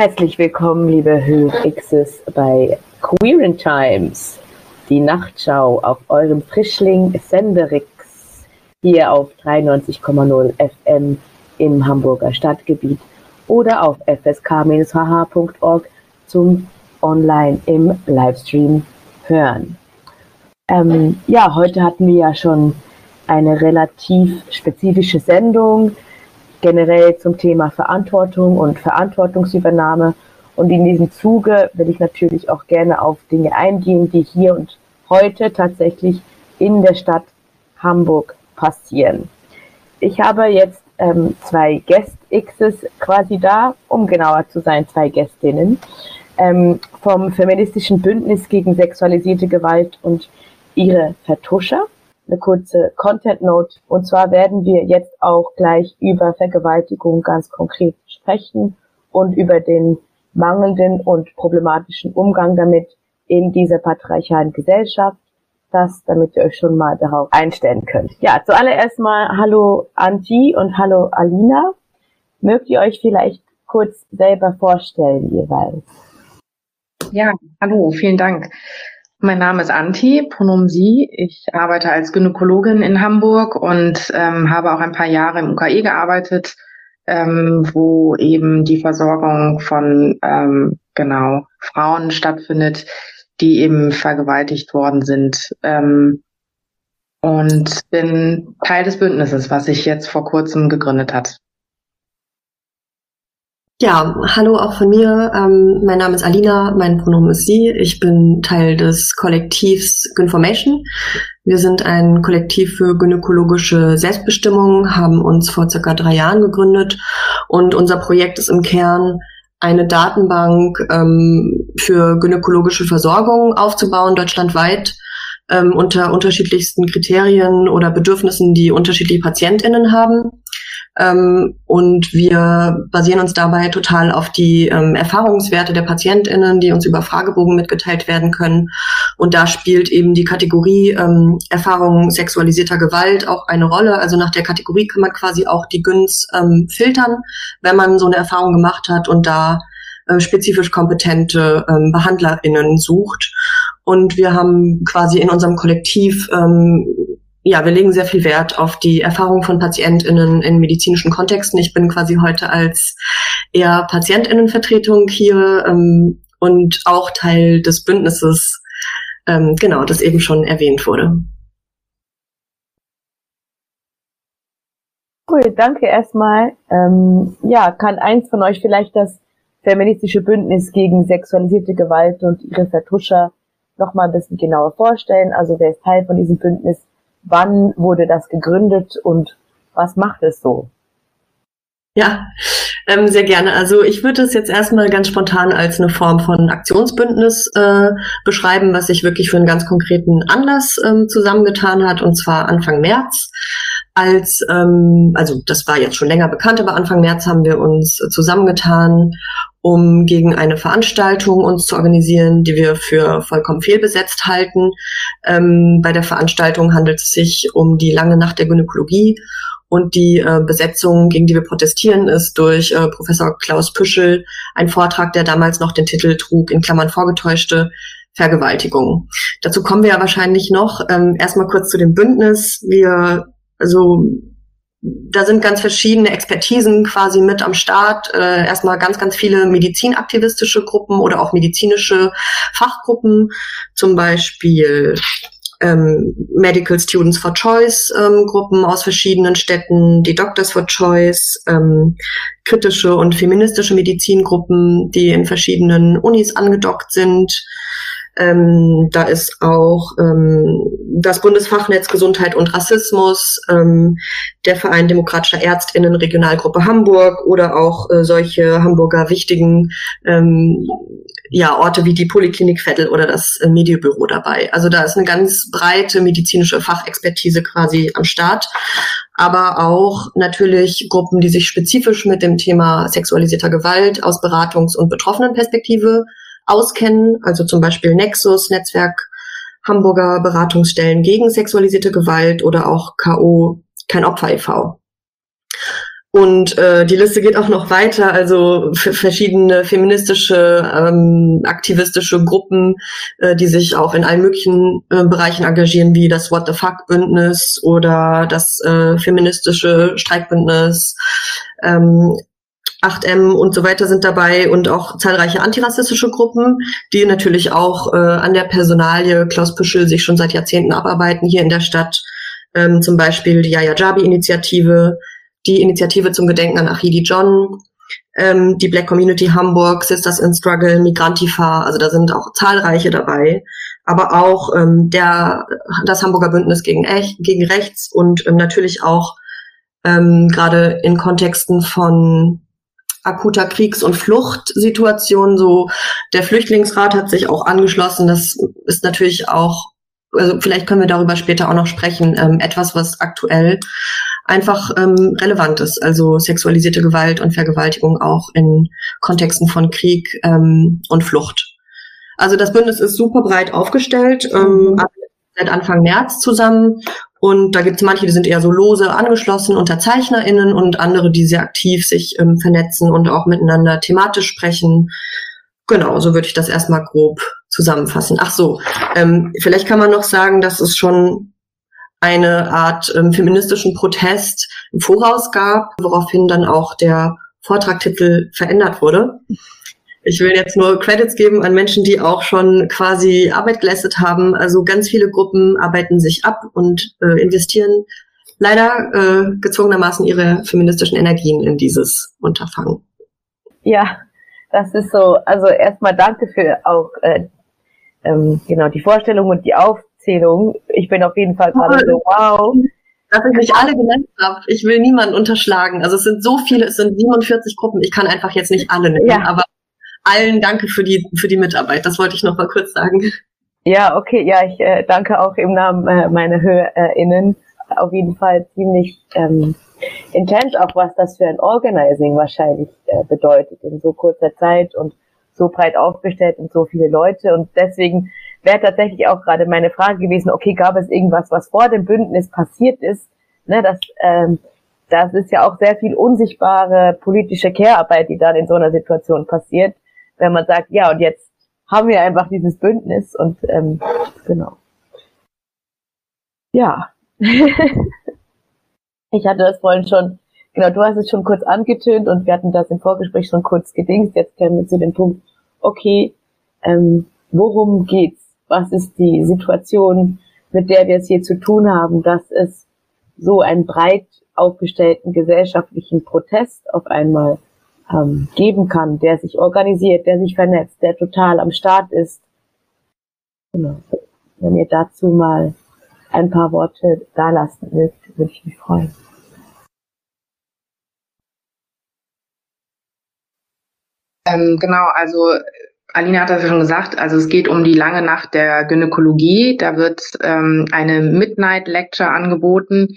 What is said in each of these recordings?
Herzlich willkommen, liebe Hörixes, bei Queeren Times, die Nachtschau auf eurem Frischling Senderix, hier auf 93,0 FM im Hamburger Stadtgebiet oder auf fsk-hh.org zum Online im Livestream hören. Ähm, ja, heute hatten wir ja schon eine relativ spezifische Sendung generell zum Thema Verantwortung und Verantwortungsübernahme. Und in diesem Zuge will ich natürlich auch gerne auf Dinge eingehen, die hier und heute tatsächlich in der Stadt Hamburg passieren. Ich habe jetzt ähm, zwei Guest-Xs quasi da, um genauer zu sein, zwei Gästinnen ähm, vom Feministischen Bündnis gegen sexualisierte Gewalt und ihre Vertuscher eine kurze Content Note. Und zwar werden wir jetzt auch gleich über Vergewaltigung ganz konkret sprechen und über den mangelnden und problematischen Umgang damit in dieser patriarchalen Gesellschaft. Das, damit ihr euch schon mal darauf einstellen könnt. Ja, zuallererst mal hallo Anti und hallo Alina. Mögt ihr euch vielleicht kurz selber vorstellen jeweils? Ja, hallo, vielen Dank. Mein Name ist Anti, Pronomen Sie. Ich arbeite als Gynäkologin in Hamburg und ähm, habe auch ein paar Jahre im UKE gearbeitet, ähm, wo eben die Versorgung von ähm, genau Frauen stattfindet, die eben vergewaltigt worden sind. Ähm, und bin Teil des Bündnisses, was sich jetzt vor kurzem gegründet hat. Ja, hallo auch von mir. Ähm, mein Name ist Alina, mein Pronomen ist sie. Ich bin Teil des Kollektivs Gynformation. Wir sind ein Kollektiv für gynäkologische Selbstbestimmung, haben uns vor circa drei Jahren gegründet und unser Projekt ist im Kern eine Datenbank ähm, für gynäkologische Versorgung aufzubauen, deutschlandweit ähm, unter unterschiedlichsten Kriterien oder Bedürfnissen, die unterschiedliche PatientInnen haben. Ähm, und wir basieren uns dabei total auf die ähm, Erfahrungswerte der PatientInnen, die uns über Fragebogen mitgeteilt werden können. Und da spielt eben die Kategorie ähm, Erfahrung sexualisierter Gewalt auch eine Rolle. Also nach der Kategorie kann man quasi auch die Güns ähm, filtern, wenn man so eine Erfahrung gemacht hat und da äh, spezifisch kompetente ähm, BehandlerInnen sucht. Und wir haben quasi in unserem Kollektiv ähm, ja, wir legen sehr viel Wert auf die Erfahrung von PatientInnen in medizinischen Kontexten. Ich bin quasi heute als eher PatientInnenvertretung hier ähm, und auch Teil des Bündnisses, ähm, genau, das eben schon erwähnt wurde. Cool, danke erstmal. Ähm, ja, kann eins von euch vielleicht das feministische Bündnis gegen sexualisierte Gewalt und ihre Vertuscher noch mal ein bisschen genauer vorstellen? Also wer ist Teil von diesem Bündnis? Wann wurde das gegründet und was macht es so? Ja, ähm, sehr gerne. Also ich würde es jetzt erstmal ganz spontan als eine Form von Aktionsbündnis äh, beschreiben, was sich wirklich für einen ganz konkreten Anlass ähm, zusammengetan hat, und zwar Anfang März. Als, ähm, also das war jetzt schon länger bekannt, aber Anfang März haben wir uns zusammengetan, um gegen eine Veranstaltung uns zu organisieren, die wir für vollkommen fehlbesetzt halten. Ähm, bei der Veranstaltung handelt es sich um die lange Nacht der Gynäkologie und die äh, Besetzung, gegen die wir protestieren, ist durch äh, Professor Klaus Püschel ein Vortrag, der damals noch den Titel trug, in Klammern vorgetäuschte Vergewaltigung. Dazu kommen wir ja wahrscheinlich noch. Ähm, erstmal kurz zu dem Bündnis. Wir, also da sind ganz verschiedene Expertisen quasi mit am Start. Äh, erstmal ganz, ganz viele medizinaktivistische Gruppen oder auch medizinische Fachgruppen, zum Beispiel ähm, Medical Students for Choice ähm, Gruppen aus verschiedenen Städten, die Doctors for Choice, ähm, kritische und feministische Medizingruppen, die in verschiedenen Unis angedockt sind. Ähm, da ist auch ähm, das Bundesfachnetz Gesundheit und Rassismus, ähm, der Verein Demokratischer Ärztinnen Regionalgruppe Hamburg oder auch äh, solche Hamburger wichtigen ähm, ja, Orte wie die Poliklinik Vettel oder das äh, Medienbüro dabei. Also da ist eine ganz breite medizinische Fachexpertise quasi am Start, aber auch natürlich Gruppen, die sich spezifisch mit dem Thema sexualisierter Gewalt aus Beratungs- und Betroffenenperspektive auskennen, also zum Beispiel Nexus, Netzwerk Hamburger Beratungsstellen gegen sexualisierte Gewalt oder auch KO, kein Opfer e.V. Und äh, die Liste geht auch noch weiter, also verschiedene feministische, ähm, aktivistische Gruppen, äh, die sich auch in allen möglichen äh, Bereichen engagieren, wie das What the Fuck Bündnis oder das äh, feministische Streikbündnis. Ähm, 8M und so weiter sind dabei und auch zahlreiche antirassistische Gruppen, die natürlich auch äh, an der Personalie Klaus Püschel sich schon seit Jahrzehnten abarbeiten hier in der Stadt. Ähm, zum Beispiel die Yaya Jabi-Initiative, die Initiative zum Gedenken an Achidi John, ähm, die Black Community Hamburg, Sisters in Struggle, Migrantifa, also da sind auch zahlreiche dabei, aber auch ähm, der, das Hamburger Bündnis gegen, Ech, gegen Rechts und ähm, natürlich auch ähm, gerade in Kontexten von akuter Kriegs- und Fluchtsituation. So der Flüchtlingsrat hat sich auch angeschlossen. Das ist natürlich auch, also vielleicht können wir darüber später auch noch sprechen, ähm, etwas, was aktuell einfach ähm, relevant ist. Also sexualisierte Gewalt und Vergewaltigung auch in Kontexten von Krieg ähm, und Flucht. Also das Bündnis ist super breit aufgestellt, ähm, mhm. seit Anfang März zusammen und da gibt es manche, die sind eher so lose angeschlossen, UnterzeichnerInnen und andere, die sehr aktiv sich ähm, vernetzen und auch miteinander thematisch sprechen. Genau, so würde ich das erstmal grob zusammenfassen. Ach so, ähm, vielleicht kann man noch sagen, dass es schon eine Art ähm, feministischen Protest im Voraus gab, woraufhin dann auch der Vortragtitel verändert wurde. Ich will jetzt nur Credits geben an Menschen, die auch schon quasi Arbeit geleistet haben. Also ganz viele Gruppen arbeiten sich ab und äh, investieren leider äh, gezwungenermaßen ihre feministischen Energien in dieses Unterfangen. Ja, das ist so. Also erstmal danke für auch äh, ähm, genau die Vorstellung und die Aufzählung. Ich bin auf jeden Fall gerade so wow. Dass ich mich alle genannt habe. Ich will niemanden unterschlagen. Also es sind so viele, es sind 47 Gruppen. Ich kann einfach jetzt nicht alle nennen, ja. aber allen danke für die, für die Mitarbeit. Das wollte ich noch mal kurz sagen. Ja, okay, ja, ich äh, danke auch im Namen äh, meiner HörerInnen. Auf jeden Fall ziemlich ähm, intens, auch was das für ein Organizing wahrscheinlich äh, bedeutet in so kurzer Zeit und so breit aufgestellt und so viele Leute. Und deswegen wäre tatsächlich auch gerade meine Frage gewesen, okay, gab es irgendwas, was vor dem Bündnis passiert ist? Ne, das, ähm, das ist ja auch sehr viel unsichtbare politische Care-Arbeit, die dann in so einer Situation passiert wenn man sagt, ja, und jetzt haben wir einfach dieses Bündnis und ähm, genau. Ja. ich hatte das vorhin schon, genau, du hast es schon kurz angetönt und wir hatten das im Vorgespräch schon kurz gedingst. Jetzt kommen wir zu dem Punkt, okay, ähm, worum geht's? Was ist die Situation, mit der wir es hier zu tun haben, dass es so einen breit aufgestellten gesellschaftlichen Protest auf einmal ähm, geben kann, der sich organisiert, der sich vernetzt, der total am Start ist. Genau. Wenn ihr dazu mal ein paar Worte da lassen mögt, würde ich mich freuen. Ähm, genau, also Alina hat das ja schon gesagt, also es geht um die lange Nacht der Gynäkologie. Da wird ähm, eine Midnight Lecture angeboten,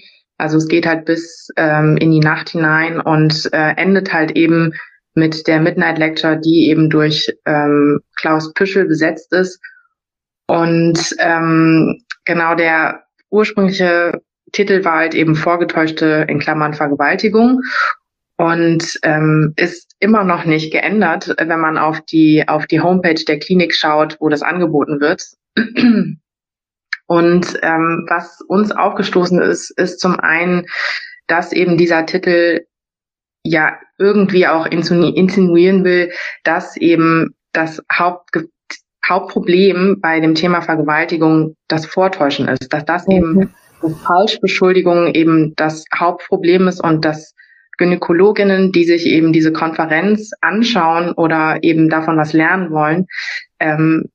also es geht halt bis ähm, in die Nacht hinein und äh, endet halt eben mit der Midnight Lecture, die eben durch ähm, Klaus Püschel besetzt ist. Und ähm, genau der ursprüngliche Titel war halt eben vorgetäuschte in Klammern Vergewaltigung und ähm, ist immer noch nicht geändert, wenn man auf die auf die Homepage der Klinik schaut, wo das angeboten wird. Und ähm, was uns aufgestoßen ist, ist zum einen, dass eben dieser Titel ja irgendwie auch insinuieren will, dass eben das Haupt, Hauptproblem bei dem Thema Vergewaltigung das Vortäuschen ist, dass das mhm. eben Falschbeschuldigung eben das Hauptproblem ist und dass Gynäkologinnen, die sich eben diese Konferenz anschauen oder eben davon was lernen wollen, ähm,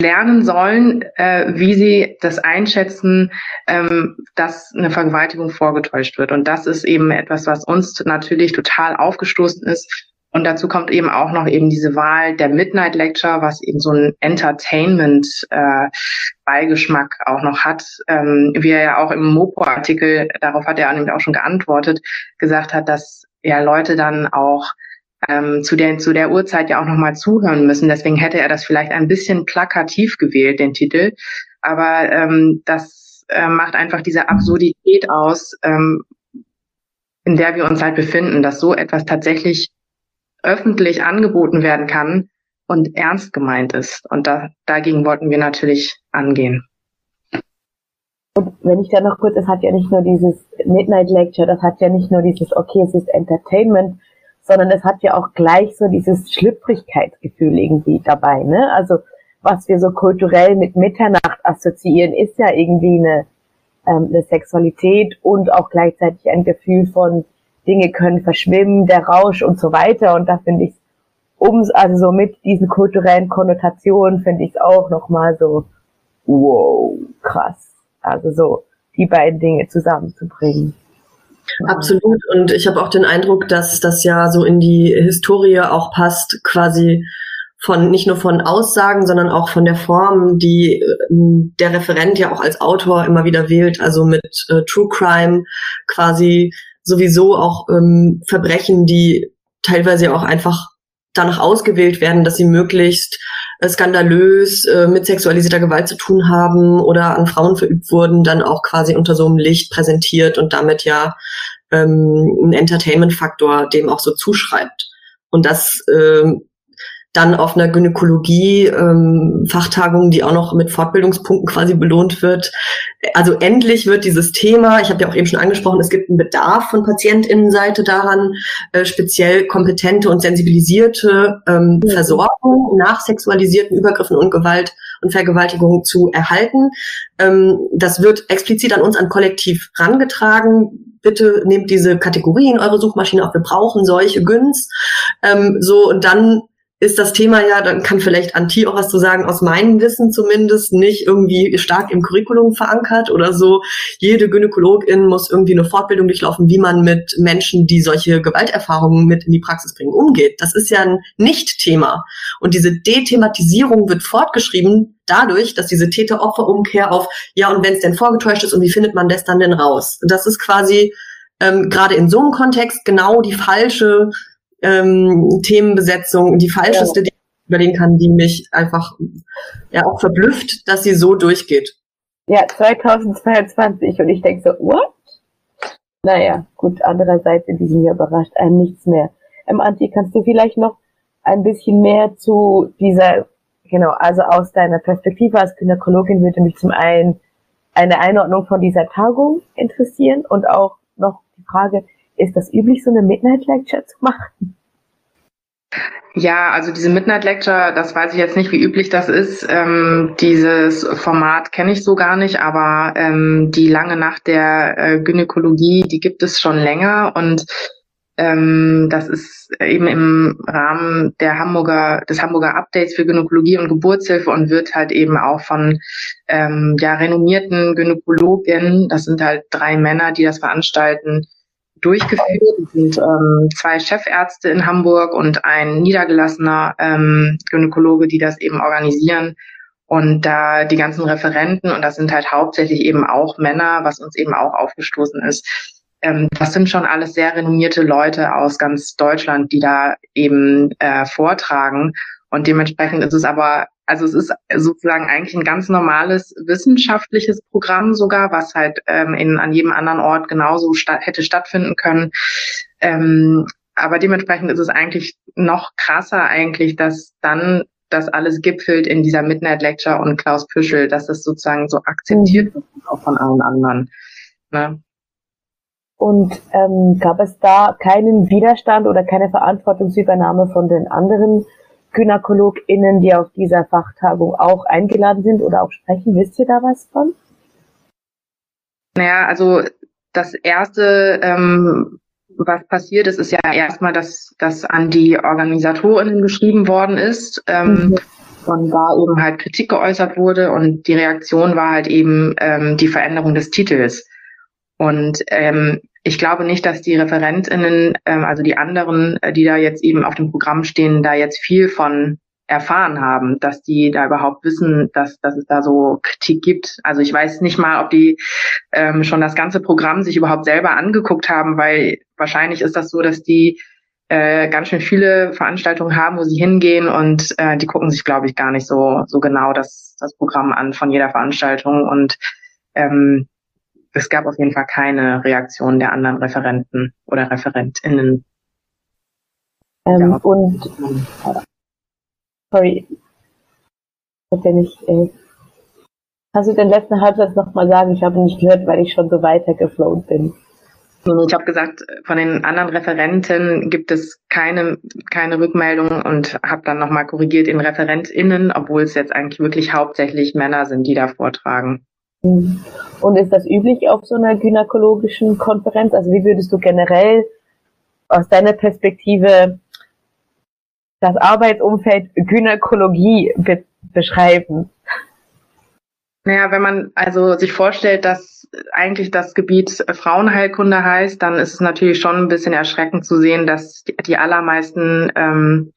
lernen sollen, äh, wie sie das einschätzen, ähm, dass eine Vergewaltigung vorgetäuscht wird. Und das ist eben etwas, was uns natürlich total aufgestoßen ist. Und dazu kommt eben auch noch eben diese Wahl der Midnight Lecture, was eben so ein Entertainment-Beigeschmack äh, auch noch hat, ähm, wie er ja auch im Mopo-Artikel, darauf hat er nämlich auch schon geantwortet, gesagt hat, dass ja Leute dann auch ähm, zu, der, zu der Uhrzeit ja auch nochmal zuhören müssen. Deswegen hätte er das vielleicht ein bisschen plakativ gewählt, den Titel. Aber ähm, das äh, macht einfach diese Absurdität aus, ähm, in der wir uns halt befinden, dass so etwas tatsächlich öffentlich angeboten werden kann und ernst gemeint ist. Und da, dagegen wollten wir natürlich angehen. Und wenn ich da noch kurz, es hat ja nicht nur dieses Midnight Lecture, das hat ja nicht nur dieses, okay, es ist Entertainment, sondern es hat ja auch gleich so dieses Schlüpfrigkeitsgefühl irgendwie dabei, ne? Also, was wir so kulturell mit Mitternacht assoziieren, ist ja irgendwie eine, ähm, eine Sexualität und auch gleichzeitig ein Gefühl von Dinge können verschwimmen, der Rausch und so weiter. Und da finde ich ums, also so mit diesen kulturellen Konnotationen finde ich es auch nochmal so, wow, krass. Also so die beiden Dinge zusammenzubringen. Absolut. Und ich habe auch den Eindruck, dass das ja so in die Historie auch passt, quasi von nicht nur von Aussagen, sondern auch von der Form, die äh, der Referent ja auch als Autor immer wieder wählt, also mit äh, True Crime quasi sowieso auch ähm, Verbrechen, die teilweise auch einfach danach ausgewählt werden, dass sie möglichst skandalös äh, mit sexualisierter Gewalt zu tun haben oder an Frauen verübt wurden, dann auch quasi unter so einem Licht präsentiert und damit ja ähm, einen Entertainment-Faktor dem auch so zuschreibt. Und das ähm, dann auf einer Gynäkologie-Fachtagung, ähm, die auch noch mit Fortbildungspunkten quasi belohnt wird. Also endlich wird dieses Thema, ich habe ja auch eben schon angesprochen, es gibt einen Bedarf von Patientinnenseite daran, äh, speziell kompetente und sensibilisierte ähm, ja. Versorgung nach sexualisierten Übergriffen und Gewalt und Vergewaltigung zu erhalten. Ähm, das wird explizit an uns, an Kollektiv rangetragen. Bitte nehmt diese Kategorien eure Suchmaschine auf. Wir brauchen solche Güns. Ähm, so und dann ist das Thema ja, dann kann vielleicht Anti auch was zu sagen, aus meinem Wissen zumindest, nicht irgendwie stark im Curriculum verankert oder so. Jede Gynäkologin muss irgendwie eine Fortbildung durchlaufen, wie man mit Menschen, die solche Gewalterfahrungen mit in die Praxis bringen, umgeht. Das ist ja ein Nicht-Thema. Und diese Dethematisierung wird fortgeschrieben dadurch, dass diese Täter-Opfer-Umkehr auf, ja, und wenn es denn vorgetäuscht ist und wie findet man das dann denn raus? Das ist quasi ähm, gerade in so einem Kontext genau die falsche ähm, Themenbesetzung, die falscheste, ja. die ich überlegen kann, die mich einfach ja auch verblüfft, dass sie so durchgeht. Ja, 2022 und ich denke so, what? Naja, gut, andererseits in diesem Jahr überrascht einen nichts mehr. Ähm, Anti, kannst du vielleicht noch ein bisschen mehr zu dieser, genau, also aus deiner Perspektive als Gynäkologin würde mich zum einen eine Einordnung von dieser Tagung interessieren und auch noch die Frage, ist das üblich, so eine Midnight Lecture zu machen? Ja, also diese Midnight Lecture, das weiß ich jetzt nicht, wie üblich das ist. Ähm, dieses Format kenne ich so gar nicht, aber ähm, die lange Nacht der äh, Gynäkologie, die gibt es schon länger und ähm, das ist eben im Rahmen der Hamburger, des Hamburger Updates für Gynäkologie und Geburtshilfe und wird halt eben auch von ähm, ja, renommierten Gynäkologen, das sind halt drei Männer, die das veranstalten, durchgeführt. Es sind ähm, zwei Chefärzte in Hamburg und ein niedergelassener ähm, Gynäkologe, die das eben organisieren. Und da die ganzen Referenten, und das sind halt hauptsächlich eben auch Männer, was uns eben auch aufgestoßen ist, ähm, das sind schon alles sehr renommierte Leute aus ganz Deutschland, die da eben äh, vortragen. Und dementsprechend ist es aber also es ist sozusagen eigentlich ein ganz normales wissenschaftliches Programm sogar, was halt ähm, in, an jedem anderen Ort genauso statt, hätte stattfinden können. Ähm, aber dementsprechend ist es eigentlich noch krasser eigentlich, dass dann das alles gipfelt in dieser Midnight Lecture und Klaus Püschel, dass das sozusagen so akzeptiert mhm. wird, auch von allen anderen. Ne? Und ähm, gab es da keinen Widerstand oder keine Verantwortungsübernahme von den anderen GynäkologInnen, die auf dieser Fachtagung auch eingeladen sind oder auch sprechen. Wisst ihr da was von? Naja, also das erste, ähm, was passiert ist, ist ja erstmal, dass das an die OrganisatorInnen geschrieben worden ist. Ähm, mhm. Und da eben halt Kritik geäußert wurde und die Reaktion war halt eben ähm, die Veränderung des Titels. Und ähm, ich glaube nicht, dass die Referentinnen, ähm, also die anderen, äh, die da jetzt eben auf dem Programm stehen, da jetzt viel von erfahren haben, dass die da überhaupt wissen, dass, dass es da so Kritik gibt. Also ich weiß nicht mal, ob die ähm, schon das ganze Programm sich überhaupt selber angeguckt haben, weil wahrscheinlich ist das so, dass die äh, ganz schön viele Veranstaltungen haben, wo sie hingehen und äh, die gucken sich, glaube ich, gar nicht so, so genau das, das Programm an von jeder Veranstaltung. Und ähm, es gab auf jeden Fall keine Reaktion der anderen Referenten oder ReferentInnen. Ähm, ja. Und sorry, ich ja nicht. Äh, kannst du den letzten Halbsatz nochmal sagen? Ich habe nicht gehört, weil ich schon so weitergeflown bin. Ich habe gesagt, von den anderen Referenten gibt es keine, keine Rückmeldung und habe dann nochmal korrigiert in ReferentInnen, obwohl es jetzt eigentlich wirklich hauptsächlich Männer sind, die da vortragen. Und ist das üblich auf so einer gynäkologischen Konferenz? Also wie würdest du generell aus deiner Perspektive das Arbeitsumfeld Gynäkologie be beschreiben? Naja, wenn man also sich vorstellt, dass eigentlich das Gebiet Frauenheilkunde heißt, dann ist es natürlich schon ein bisschen erschreckend zu sehen, dass die allermeisten ähm,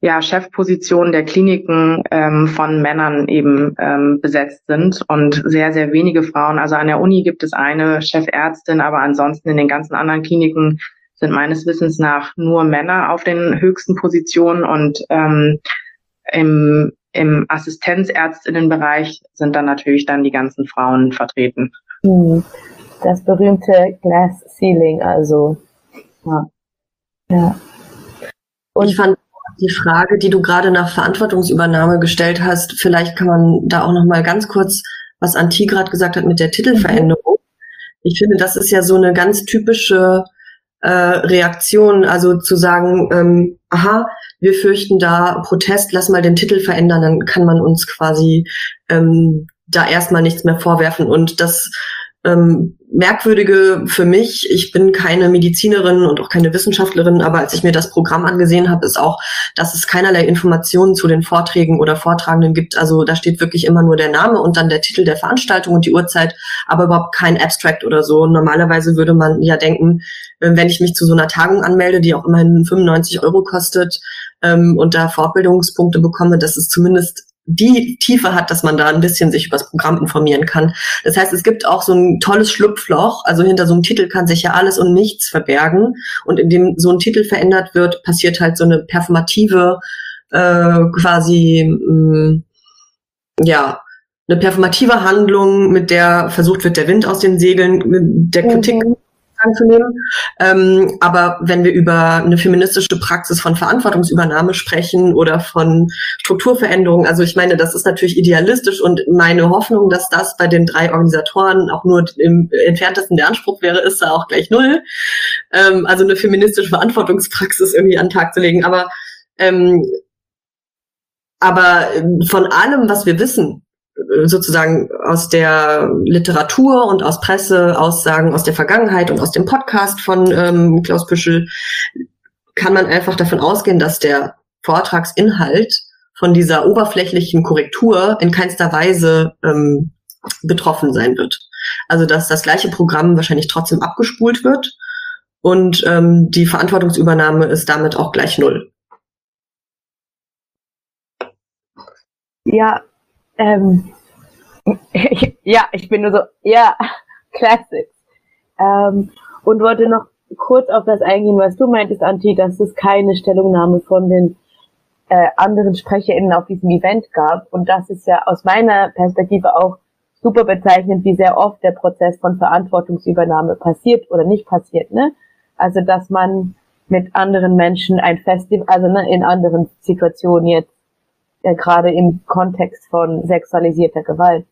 ja, Chefpositionen der Kliniken ähm, von Männern eben ähm, besetzt sind und sehr, sehr wenige Frauen. Also an der Uni gibt es eine Chefärztin, aber ansonsten in den ganzen anderen Kliniken sind meines Wissens nach nur Männer auf den höchsten Positionen und ähm, im, im Assistenzärztinnenbereich sind dann natürlich dann die ganzen Frauen vertreten. Hm. Das berühmte Glass Ceiling, also. Ja. ja. Und ich fand die Frage, die du gerade nach Verantwortungsübernahme gestellt hast, vielleicht kann man da auch noch mal ganz kurz, was Anti gerade gesagt hat mit der Titelveränderung. Ich finde, das ist ja so eine ganz typische äh, Reaktion, also zu sagen, ähm, aha, wir fürchten da Protest, lass mal den Titel verändern, dann kann man uns quasi ähm, da erstmal nichts mehr vorwerfen. Und das ähm, Merkwürdige für mich, ich bin keine Medizinerin und auch keine Wissenschaftlerin, aber als ich mir das Programm angesehen habe, ist auch, dass es keinerlei Informationen zu den Vorträgen oder Vortragenden gibt. Also da steht wirklich immer nur der Name und dann der Titel der Veranstaltung und die Uhrzeit, aber überhaupt kein Abstract oder so. Normalerweise würde man ja denken, äh, wenn ich mich zu so einer Tagung anmelde, die auch immerhin 95 Euro kostet ähm, und da Fortbildungspunkte bekomme, dass es zumindest die Tiefe hat, dass man da ein bisschen sich über das Programm informieren kann. Das heißt, es gibt auch so ein tolles Schlupfloch. Also hinter so einem Titel kann sich ja alles und nichts verbergen. Und indem so ein Titel verändert wird, passiert halt so eine performative, äh, quasi, mh, mm, ja, eine performative Handlung, mit der versucht wird, der Wind aus den Segeln der Kritik mhm anzunehmen. Ähm, aber wenn wir über eine feministische Praxis von Verantwortungsübernahme sprechen oder von Strukturveränderung, also ich meine, das ist natürlich idealistisch und meine Hoffnung, dass das bei den drei Organisatoren auch nur im entferntesten der Anspruch wäre, ist da auch gleich null. Ähm, also eine feministische Verantwortungspraxis irgendwie an den Tag zu legen. Aber ähm, aber von allem, was wir wissen, sozusagen aus der Literatur und aus Presse, Aussagen aus der Vergangenheit und aus dem Podcast von ähm, Klaus Püschel kann man einfach davon ausgehen, dass der Vortragsinhalt von dieser oberflächlichen Korrektur in keinster Weise ähm, betroffen sein wird. Also dass das gleiche Programm wahrscheinlich trotzdem abgespult wird und ähm, die Verantwortungsübernahme ist damit auch gleich null. Ja, ähm, ja, ich bin nur so, ja, Classics. Ähm, und wollte noch kurz auf das eingehen, was du meintest, Anti, dass es keine Stellungnahme von den äh, anderen SprecherInnen auf diesem Event gab. Und das ist ja aus meiner Perspektive auch super bezeichnend, wie sehr oft der Prozess von Verantwortungsübernahme passiert oder nicht passiert. Ne? Also, dass man mit anderen Menschen ein Festival, also ne, in anderen Situationen jetzt äh, gerade im Kontext von sexualisierter Gewalt,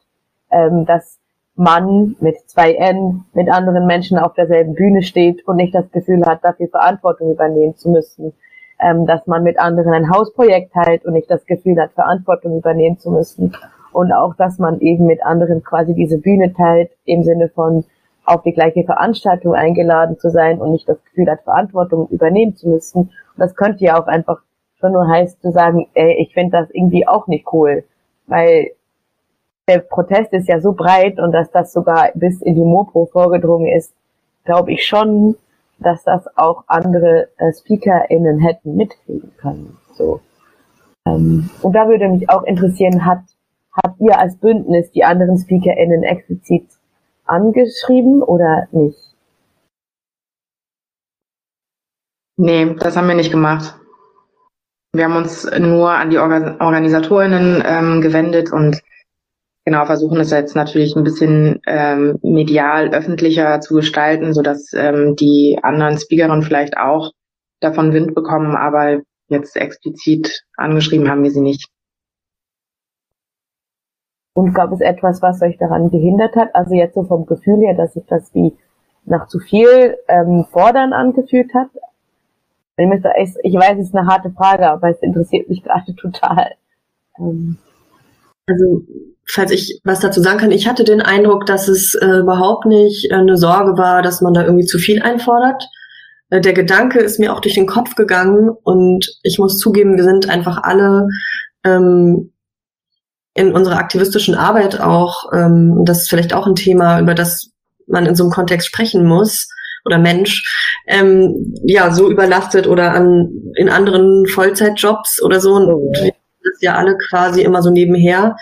ähm, dass man mit zwei N mit anderen Menschen auf derselben Bühne steht und nicht das Gefühl hat, dafür Verantwortung übernehmen zu müssen, ähm, dass man mit anderen ein Hausprojekt teilt und nicht das Gefühl hat, Verantwortung übernehmen zu müssen und auch, dass man eben mit anderen quasi diese Bühne teilt im Sinne von auf die gleiche Veranstaltung eingeladen zu sein und nicht das Gefühl hat, Verantwortung übernehmen zu müssen. Und das könnte ja auch einfach schon nur heißt zu sagen, ey, ich finde das irgendwie auch nicht cool, weil der Protest ist ja so breit und dass das sogar bis in die Mopo vorgedrungen ist, glaube ich schon, dass das auch andere äh, SpeakerInnen hätten mitkriegen können. So. Ähm, und da würde mich auch interessieren, hat, habt ihr als Bündnis die anderen SpeakerInnen explizit angeschrieben oder nicht? Nee, das haben wir nicht gemacht. Wir haben uns nur an die Organ Organisatorinnen ähm, gewendet und genau, versuchen es jetzt natürlich ein bisschen ähm, medial öffentlicher zu gestalten, sodass ähm, die anderen Speakerinnen vielleicht auch davon Wind bekommen, aber jetzt explizit angeschrieben haben wir sie nicht. Und gab es etwas, was euch daran gehindert hat? Also jetzt so vom Gefühl her, dass sich das wie nach zu viel ähm, Fordern angefühlt hat? Ich, möchte, ich, ich weiß, es ist eine harte Frage, aber es interessiert mich gerade total. Ähm. Also falls ich was dazu sagen kann, ich hatte den Eindruck, dass es äh, überhaupt nicht äh, eine Sorge war, dass man da irgendwie zu viel einfordert. Äh, der Gedanke ist mir auch durch den Kopf gegangen und ich muss zugeben, wir sind einfach alle ähm, in unserer aktivistischen Arbeit auch, ähm, das ist vielleicht auch ein Thema, über das man in so einem Kontext sprechen muss oder Mensch, ähm, ja, so überlastet oder an in anderen Vollzeitjobs oder so. Und oh. wir das ja alle quasi immer so nebenher.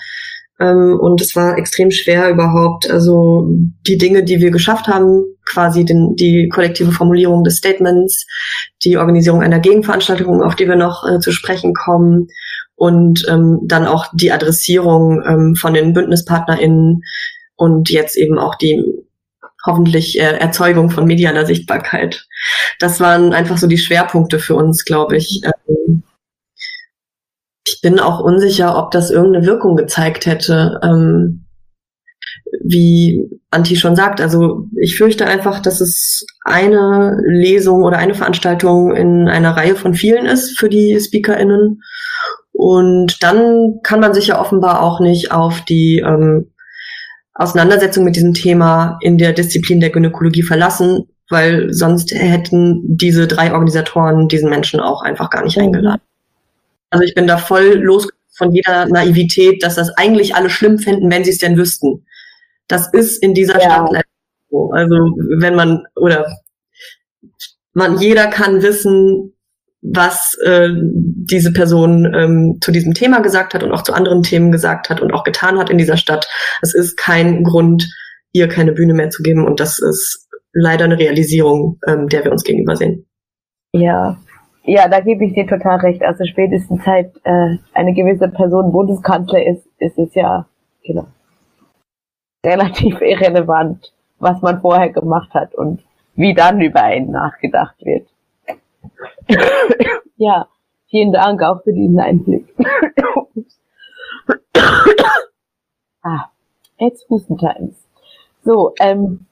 Ähm, und es war extrem schwer überhaupt, also die Dinge, die wir geschafft haben, quasi den, die kollektive Formulierung des Statements, die Organisierung einer Gegenveranstaltung, auf die wir noch äh, zu sprechen kommen, und ähm, dann auch die Adressierung ähm, von den BündnispartnerInnen und jetzt eben auch die hoffentlich äh, Erzeugung von medialer Sichtbarkeit. Das waren einfach so die Schwerpunkte für uns, glaube ich. Ähm, ich bin auch unsicher, ob das irgendeine Wirkung gezeigt hätte. Ähm, wie Anti schon sagt, also ich fürchte einfach, dass es eine Lesung oder eine Veranstaltung in einer Reihe von vielen ist für die SpeakerInnen. Und dann kann man sich ja offenbar auch nicht auf die ähm, Auseinandersetzung mit diesem Thema in der Disziplin der Gynäkologie verlassen, weil sonst hätten diese drei Organisatoren diesen Menschen auch einfach gar nicht mhm. eingeladen. Also ich bin da voll los von jeder Naivität, dass das eigentlich alle schlimm fänden, wenn sie es denn wüssten. Das ist in dieser ja. Stadt leider so. Also wenn man oder man jeder kann wissen, was äh, diese Person ähm, zu diesem Thema gesagt hat und auch zu anderen Themen gesagt hat und auch getan hat in dieser Stadt. Es ist kein Grund, ihr keine Bühne mehr zu geben und das ist leider eine Realisierung, ähm, der wir uns gegenüber sehen. Ja, ja, da gebe ich dir total recht. Also spätestens seit äh, eine gewisse Person Bundeskanzler ist, ist es ja genau relativ irrelevant, was man vorher gemacht hat und wie dann über einen nachgedacht wird. ja, vielen Dank auch für diesen Einblick. ah, jetzt Hustentimes. So, ähm,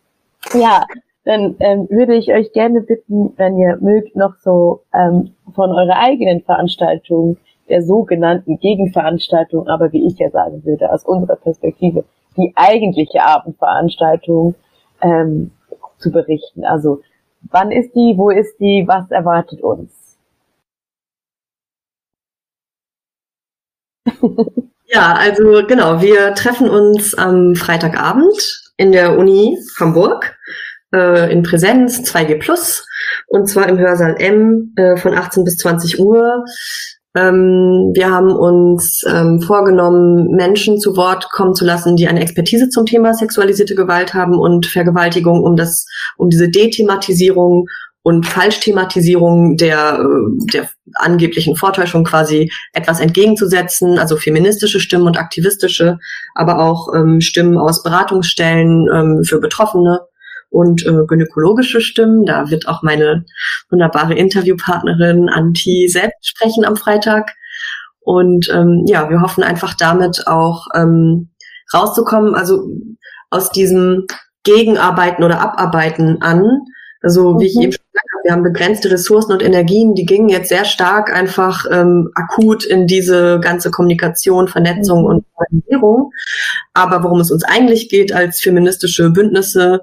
ja, dann ähm, würde ich euch gerne bitten, wenn ihr mögt, noch so ähm, von eurer eigenen Veranstaltung, der sogenannten Gegenveranstaltung, aber wie ich ja sagen würde, aus unserer Perspektive, die eigentliche Abendveranstaltung ähm, zu berichten. Also Wann ist die? Wo ist die? Was erwartet uns? ja, also genau, wir treffen uns am Freitagabend in der Uni Hamburg äh, in Präsenz 2G Plus und zwar im Hörsaal M äh, von 18 bis 20 Uhr. Ähm, wir haben uns ähm, vorgenommen, Menschen zu Wort kommen zu lassen, die eine Expertise zum Thema sexualisierte Gewalt haben und Vergewaltigung, um das, um diese Dethematisierung und Falschthematisierung der, äh, der angeblichen Vortäuschung quasi etwas entgegenzusetzen, also feministische Stimmen und aktivistische, aber auch ähm, Stimmen aus Beratungsstellen ähm, für Betroffene und äh, gynäkologische Stimmen. Da wird auch meine wunderbare Interviewpartnerin Anti selbst sprechen am Freitag. Und ähm, ja, wir hoffen einfach damit auch ähm, rauszukommen, also aus diesem Gegenarbeiten oder Abarbeiten an. Also wie mhm. ich eben schon gesagt habe, wir haben begrenzte Ressourcen und Energien, die gingen jetzt sehr stark einfach ähm, akut in diese ganze Kommunikation, Vernetzung mhm. und Organisierung. Aber worum es uns eigentlich geht als feministische Bündnisse,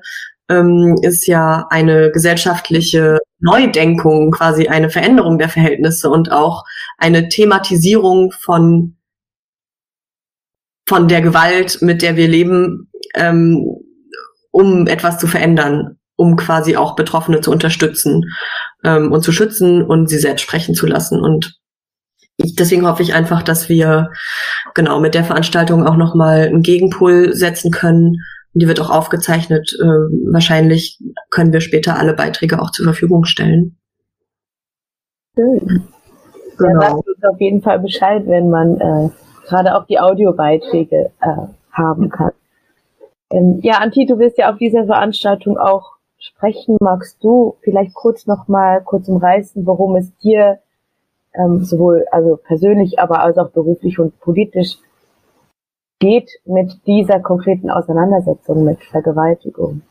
ähm, ist ja eine gesellschaftliche Neudenkung, quasi eine Veränderung der Verhältnisse und auch eine Thematisierung von von der Gewalt, mit der wir leben, ähm, um etwas zu verändern, um quasi auch Betroffene zu unterstützen ähm, und zu schützen und sie selbst sprechen zu lassen. Und ich, deswegen hoffe ich einfach, dass wir genau mit der Veranstaltung auch nochmal einen Gegenpol setzen können die wird auch aufgezeichnet. Äh, wahrscheinlich können wir später alle Beiträge auch zur Verfügung stellen. Schön. Genau. Sagt uns auf jeden Fall Bescheid, wenn man äh, gerade auch die Audiobeiträge äh, haben kann. Ähm, ja, Anti, du wirst ja auf dieser Veranstaltung auch sprechen. Magst du vielleicht kurz nochmal kurz umreißen, worum es dir ähm, sowohl also persönlich, aber als auch beruflich und politisch geht mit dieser konkreten Auseinandersetzung mit Vergewaltigung?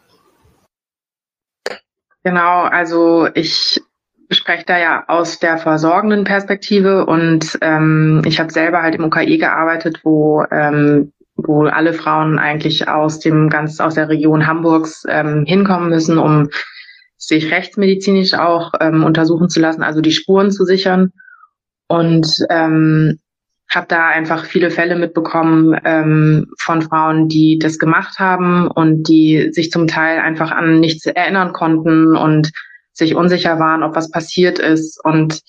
Genau, also ich spreche da ja aus der versorgenden Perspektive und ähm, ich habe selber halt im UKE gearbeitet, wo ähm, wo alle Frauen eigentlich aus dem ganz aus der Region Hamburgs ähm, hinkommen müssen, um sich rechtsmedizinisch auch ähm, untersuchen zu lassen, also die Spuren zu sichern. Und ähm, habe da einfach viele Fälle mitbekommen ähm, von Frauen, die das gemacht haben und die sich zum Teil einfach an nichts erinnern konnten und sich unsicher waren, ob was passiert ist und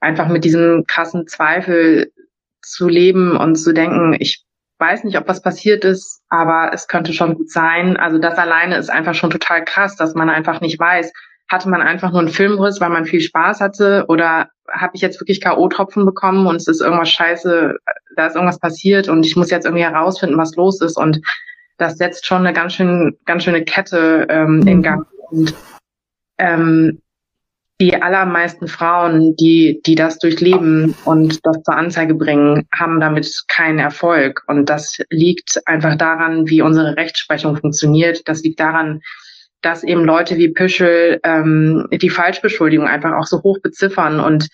einfach mit diesem krassen Zweifel zu leben und zu denken, ich weiß nicht, ob was passiert ist, aber es könnte schon gut sein. Also das alleine ist einfach schon total krass, dass man einfach nicht weiß, hatte man einfach nur einen Filmriss, weil man viel Spaß hatte oder habe ich jetzt wirklich K.O.-Tropfen bekommen und es ist irgendwas scheiße, da ist irgendwas passiert und ich muss jetzt irgendwie herausfinden, was los ist und das setzt schon eine ganz schön, ganz schöne Kette ähm, mhm. in Gang. Und ähm, die allermeisten Frauen, die, die das durchleben und das zur Anzeige bringen, haben damit keinen Erfolg. Und das liegt einfach daran, wie unsere Rechtsprechung funktioniert. Das liegt daran, dass eben Leute wie Püschel ähm, die Falschbeschuldigung einfach auch so hoch beziffern und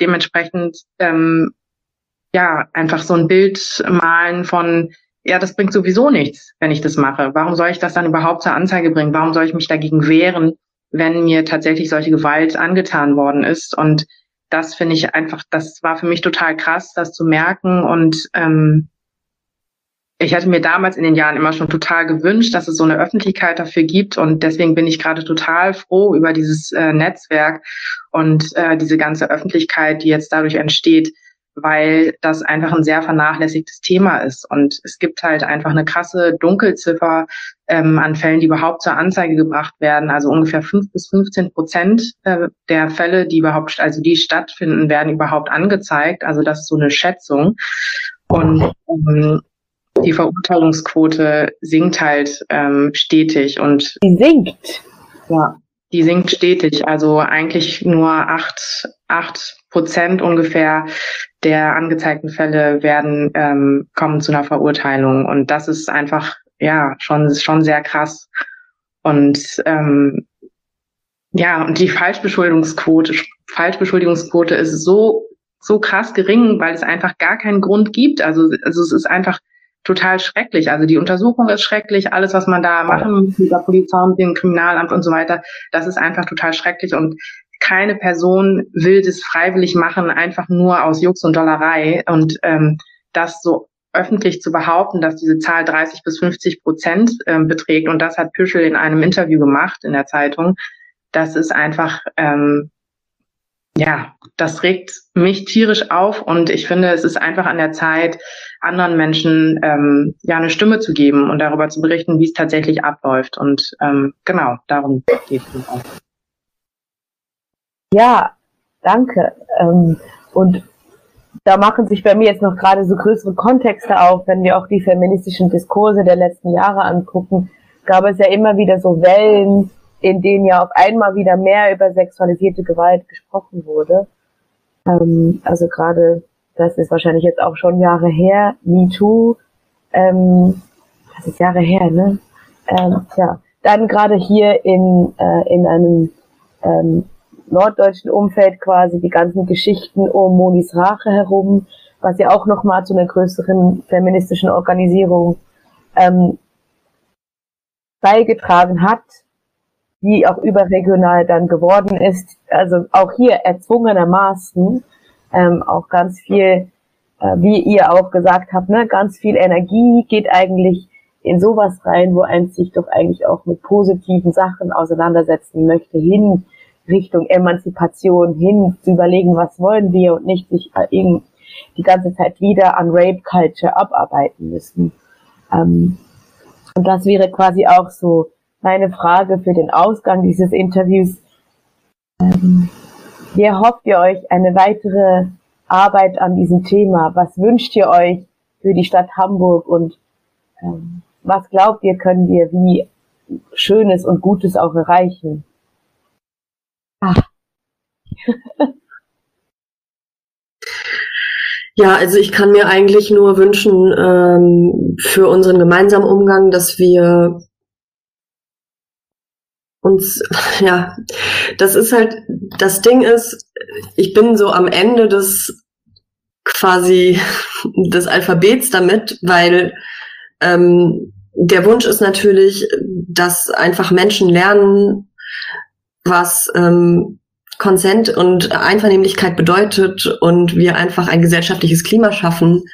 dementsprechend ähm, ja einfach so ein Bild malen von ja, das bringt sowieso nichts, wenn ich das mache. Warum soll ich das dann überhaupt zur Anzeige bringen? Warum soll ich mich dagegen wehren, wenn mir tatsächlich solche Gewalt angetan worden ist? Und das finde ich einfach, das war für mich total krass, das zu merken und ähm, ich hatte mir damals in den Jahren immer schon total gewünscht, dass es so eine Öffentlichkeit dafür gibt. Und deswegen bin ich gerade total froh über dieses äh, Netzwerk und äh, diese ganze Öffentlichkeit, die jetzt dadurch entsteht, weil das einfach ein sehr vernachlässigtes Thema ist. Und es gibt halt einfach eine krasse Dunkelziffer ähm, an Fällen, die überhaupt zur Anzeige gebracht werden. Also ungefähr fünf bis 15 Prozent äh, der Fälle, die überhaupt, also die stattfinden, werden überhaupt angezeigt. Also das ist so eine Schätzung. Und ähm, die Verurteilungsquote sinkt halt ähm, stetig und die sinkt. Ja, die sinkt stetig. Also eigentlich nur acht, acht Prozent ungefähr der angezeigten Fälle werden ähm, kommen zu einer Verurteilung und das ist einfach ja schon schon sehr krass und ähm, ja und die Falschbeschuldigungsquote Falschbeschuldigungsquote ist so so krass gering, weil es einfach gar keinen Grund gibt. Also also es ist einfach total schrecklich. Also die Untersuchung ist schrecklich, alles, was man da machen muss mit der Polizei, mit dem Kriminalamt und so weiter, das ist einfach total schrecklich. Und keine Person will das freiwillig machen, einfach nur aus Jux und Dollerei. Und ähm, das so öffentlich zu behaupten, dass diese Zahl 30 bis 50 Prozent ähm, beträgt und das hat Püschel in einem Interview gemacht in der Zeitung, das ist einfach ähm, ja, das regt mich tierisch auf und ich finde, es ist einfach an der Zeit, anderen Menschen ähm, ja eine Stimme zu geben und darüber zu berichten, wie es tatsächlich abläuft. Und ähm, genau, darum geht es auch. Ja, danke. Ähm, und da machen sich bei mir jetzt noch gerade so größere Kontexte auf, wenn wir auch die feministischen Diskurse der letzten Jahre angucken, gab es ja immer wieder so Wellen in denen ja auf einmal wieder mehr über sexualisierte Gewalt gesprochen wurde. Ähm, also gerade, das ist wahrscheinlich jetzt auch schon Jahre her, Me Too, ähm, das ist Jahre her, ne? Ähm, ja, dann gerade hier in, äh, in einem ähm, norddeutschen Umfeld quasi die ganzen Geschichten um Monis Rache herum, was ja auch nochmal zu einer größeren feministischen Organisierung ähm, beigetragen hat die auch überregional dann geworden ist. Also auch hier erzwungenermaßen ähm, auch ganz viel, äh, wie ihr auch gesagt habt, ne, ganz viel Energie geht eigentlich in sowas rein, wo ein sich doch eigentlich auch mit positiven Sachen auseinandersetzen möchte, hin Richtung Emanzipation, hin zu überlegen, was wollen wir und nicht sich äh, die ganze Zeit wieder an Rape Culture abarbeiten müssen. Ähm, und das wäre quasi auch so meine Frage für den Ausgang dieses Interviews. Ähm, wie erhofft ihr euch eine weitere Arbeit an diesem Thema? Was wünscht ihr euch für die Stadt Hamburg und Ähm, was glaubt ihr, können wir wie Schönes und Gutes auch erreichen? Ach. Ja, also ich kann mir eigentlich nur wünschen ähm, für unseren gemeinsamen Umgang, dass wir uns, ja, das ist halt, das Ding ist, ich bin so am Ende des quasi des Alphabets damit, weil ähm, der Wunsch ist natürlich, dass einfach Menschen lernen, was ähm, Konsent und Einvernehmlichkeit bedeutet und wir einfach ein gesellschaftliches Klima schaffen,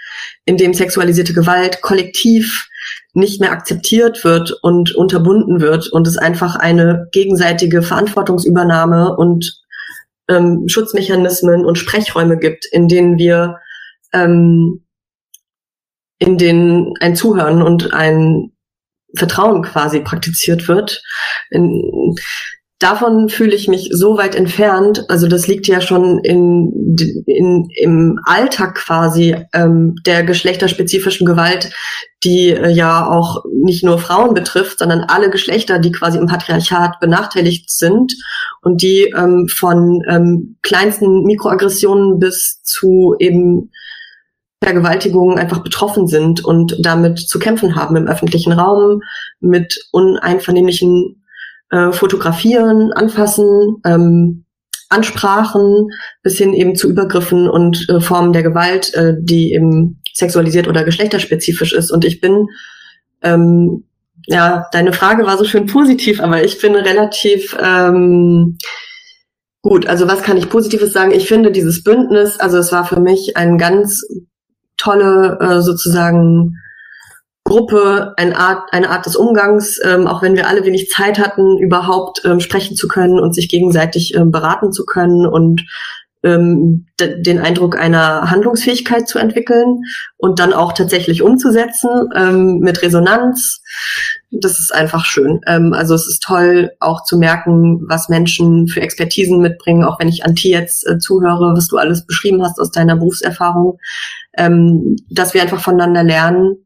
in dem sexualisierte Gewalt kollektiv nicht mehr akzeptiert wird und unterbunden wird und es einfach eine gegenseitige Verantwortungsübernahme und ähm, Schutzmechanismen und Sprechräume gibt, in denen wir ähm, in denen ein Zuhören und ein Vertrauen quasi praktiziert wird. In, davon fühle ich mich so weit entfernt. Also das liegt ja schon in, in, im Alltag quasi ähm, der geschlechterspezifischen Gewalt, die äh, ja auch nicht nur Frauen betrifft, sondern alle Geschlechter, die quasi im Patriarchat benachteiligt sind und die ähm, von ähm, kleinsten Mikroaggressionen bis zu eben Vergewaltigungen einfach betroffen sind und damit zu kämpfen haben im öffentlichen Raum mit uneinvernehmlichen äh, fotografieren, anfassen, ähm, Ansprachen bis hin eben zu Übergriffen und äh, Formen der Gewalt, äh, die eben sexualisiert oder geschlechterspezifisch ist. Und ich bin, ähm, ja, deine Frage war so schön positiv, aber ich bin relativ ähm, gut. Also was kann ich Positives sagen? Ich finde dieses Bündnis, also es war für mich ein ganz tolle äh, sozusagen Gruppe eine Art, eine Art des Umgangs, ähm, auch wenn wir alle wenig Zeit hatten, überhaupt ähm, sprechen zu können und sich gegenseitig ähm, beraten zu können und ähm, den Eindruck einer Handlungsfähigkeit zu entwickeln und dann auch tatsächlich umzusetzen ähm, mit Resonanz. Das ist einfach schön. Ähm, also es ist toll, auch zu merken, was Menschen für Expertisen mitbringen, auch wenn ich Anti jetzt äh, zuhöre, was du alles beschrieben hast aus deiner Berufserfahrung, ähm, dass wir einfach voneinander lernen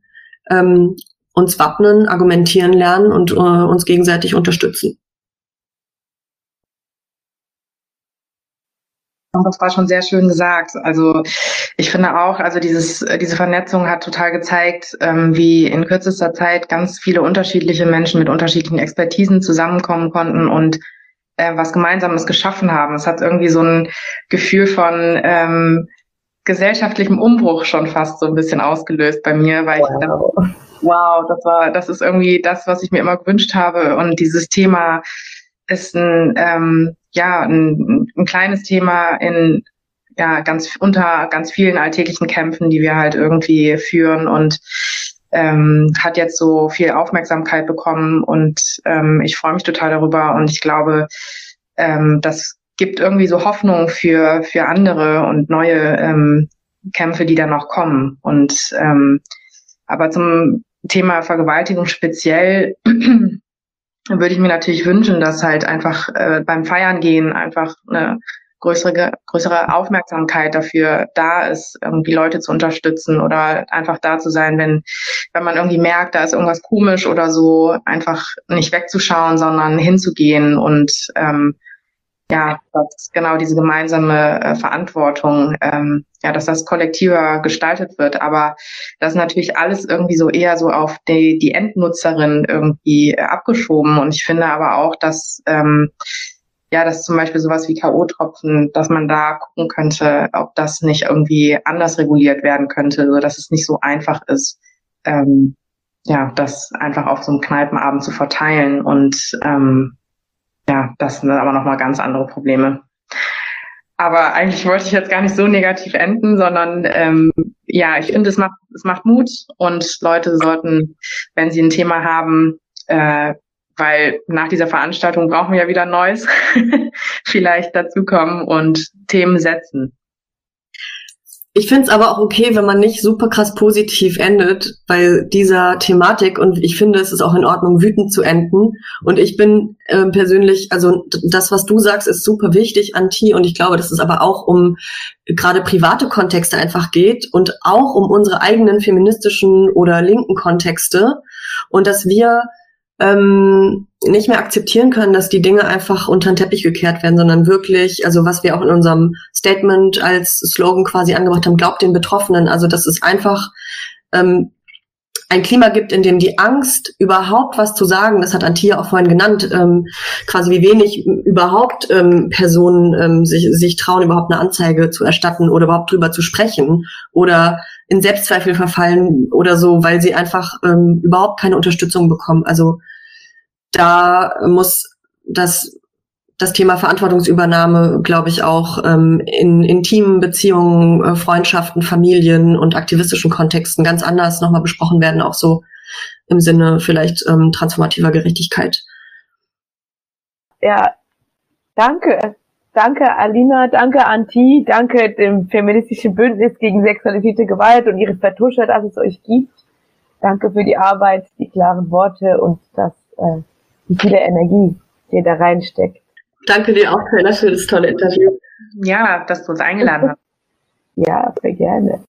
ähm, uns wappnen, argumentieren lernen und äh, uns gegenseitig unterstützen. Das war schon sehr schön gesagt. Also ich finde auch, also dieses, diese Vernetzung hat total gezeigt, ähm, wie in kürzester Zeit ganz viele unterschiedliche Menschen mit unterschiedlichen Expertisen zusammenkommen konnten und äh, was Gemeinsames geschaffen haben. Es hat irgendwie so ein Gefühl von ähm, gesellschaftlichem Umbruch schon fast so ein bisschen ausgelöst bei mir, weil wow. ich dachte, wow, das war, das ist irgendwie das, was ich mir immer gewünscht habe. Und dieses Thema ist ein, ähm, ja, ein, ein kleines Thema in ja ganz unter ganz vielen alltäglichen Kämpfen, die wir halt irgendwie führen und ähm, hat jetzt so viel Aufmerksamkeit bekommen und ähm, ich freue mich total darüber und ich glaube, ähm, das gibt irgendwie so Hoffnung für, für andere und neue ähm, Kämpfe, die dann noch kommen. Und ähm, aber zum Thema Vergewaltigung speziell würde ich mir natürlich wünschen, dass halt einfach äh, beim Feiern gehen einfach eine größere, größere Aufmerksamkeit dafür da ist, irgendwie Leute zu unterstützen oder einfach da zu sein, wenn, wenn man irgendwie merkt, da ist irgendwas komisch oder so, einfach nicht wegzuschauen, sondern hinzugehen und ähm, ja, dass genau diese gemeinsame äh, Verantwortung, ähm, ja, dass das kollektiver gestaltet wird. Aber das ist natürlich alles irgendwie so eher so auf die, die Endnutzerin irgendwie äh, abgeschoben. Und ich finde aber auch, dass ähm, ja, dass zum Beispiel sowas wie K.O.-Tropfen, dass man da gucken könnte, ob das nicht irgendwie anders reguliert werden könnte, so dass es nicht so einfach ist, ähm, ja, das einfach auf so einem Kneipenabend zu verteilen und ähm, ja, das sind aber nochmal ganz andere Probleme. Aber eigentlich wollte ich jetzt gar nicht so negativ enden, sondern ähm, ja, ich finde, es macht, es macht Mut und Leute sollten, wenn sie ein Thema haben, äh, weil nach dieser Veranstaltung brauchen wir ja wieder Neues, vielleicht dazukommen und Themen setzen. Ich finde es aber auch okay, wenn man nicht super krass positiv endet bei dieser Thematik. Und ich finde, es ist auch in Ordnung, wütend zu enden. Und ich bin äh, persönlich, also das, was du sagst, ist super wichtig, Anti. Und ich glaube, dass es aber auch um gerade private Kontexte einfach geht und auch um unsere eigenen feministischen oder linken Kontexte. Und dass wir ähm, nicht mehr akzeptieren können, dass die Dinge einfach unter den Teppich gekehrt werden, sondern wirklich, also was wir auch in unserem Statement als Slogan quasi angebracht haben, glaubt den Betroffenen. Also dass es einfach ähm, ein Klima gibt, in dem die Angst, überhaupt was zu sagen, das hat Antje auch vorhin genannt, ähm, quasi wie wenig überhaupt ähm, Personen ähm, sich, sich trauen, überhaupt eine Anzeige zu erstatten oder überhaupt drüber zu sprechen oder in Selbstzweifel verfallen oder so, weil sie einfach ähm, überhaupt keine Unterstützung bekommen. Also da muss das das Thema Verantwortungsübernahme, glaube ich, auch ähm, in intimen Beziehungen, äh, Freundschaften, Familien und aktivistischen Kontexten ganz anders nochmal besprochen werden, auch so im Sinne vielleicht ähm, transformativer Gerechtigkeit. Ja, danke. Danke Alina, danke Anti, danke dem feministischen Bündnis gegen sexualisierte Gewalt und ihre Vertuscher, dass es euch gibt. Danke für die Arbeit, die klaren Worte und das, äh, die viele Energie, die ihr da reinsteckt. Danke dir auch, Taylor, für das tolle Interview. Ja, dass du uns eingeladen hast. Ja, sehr gerne.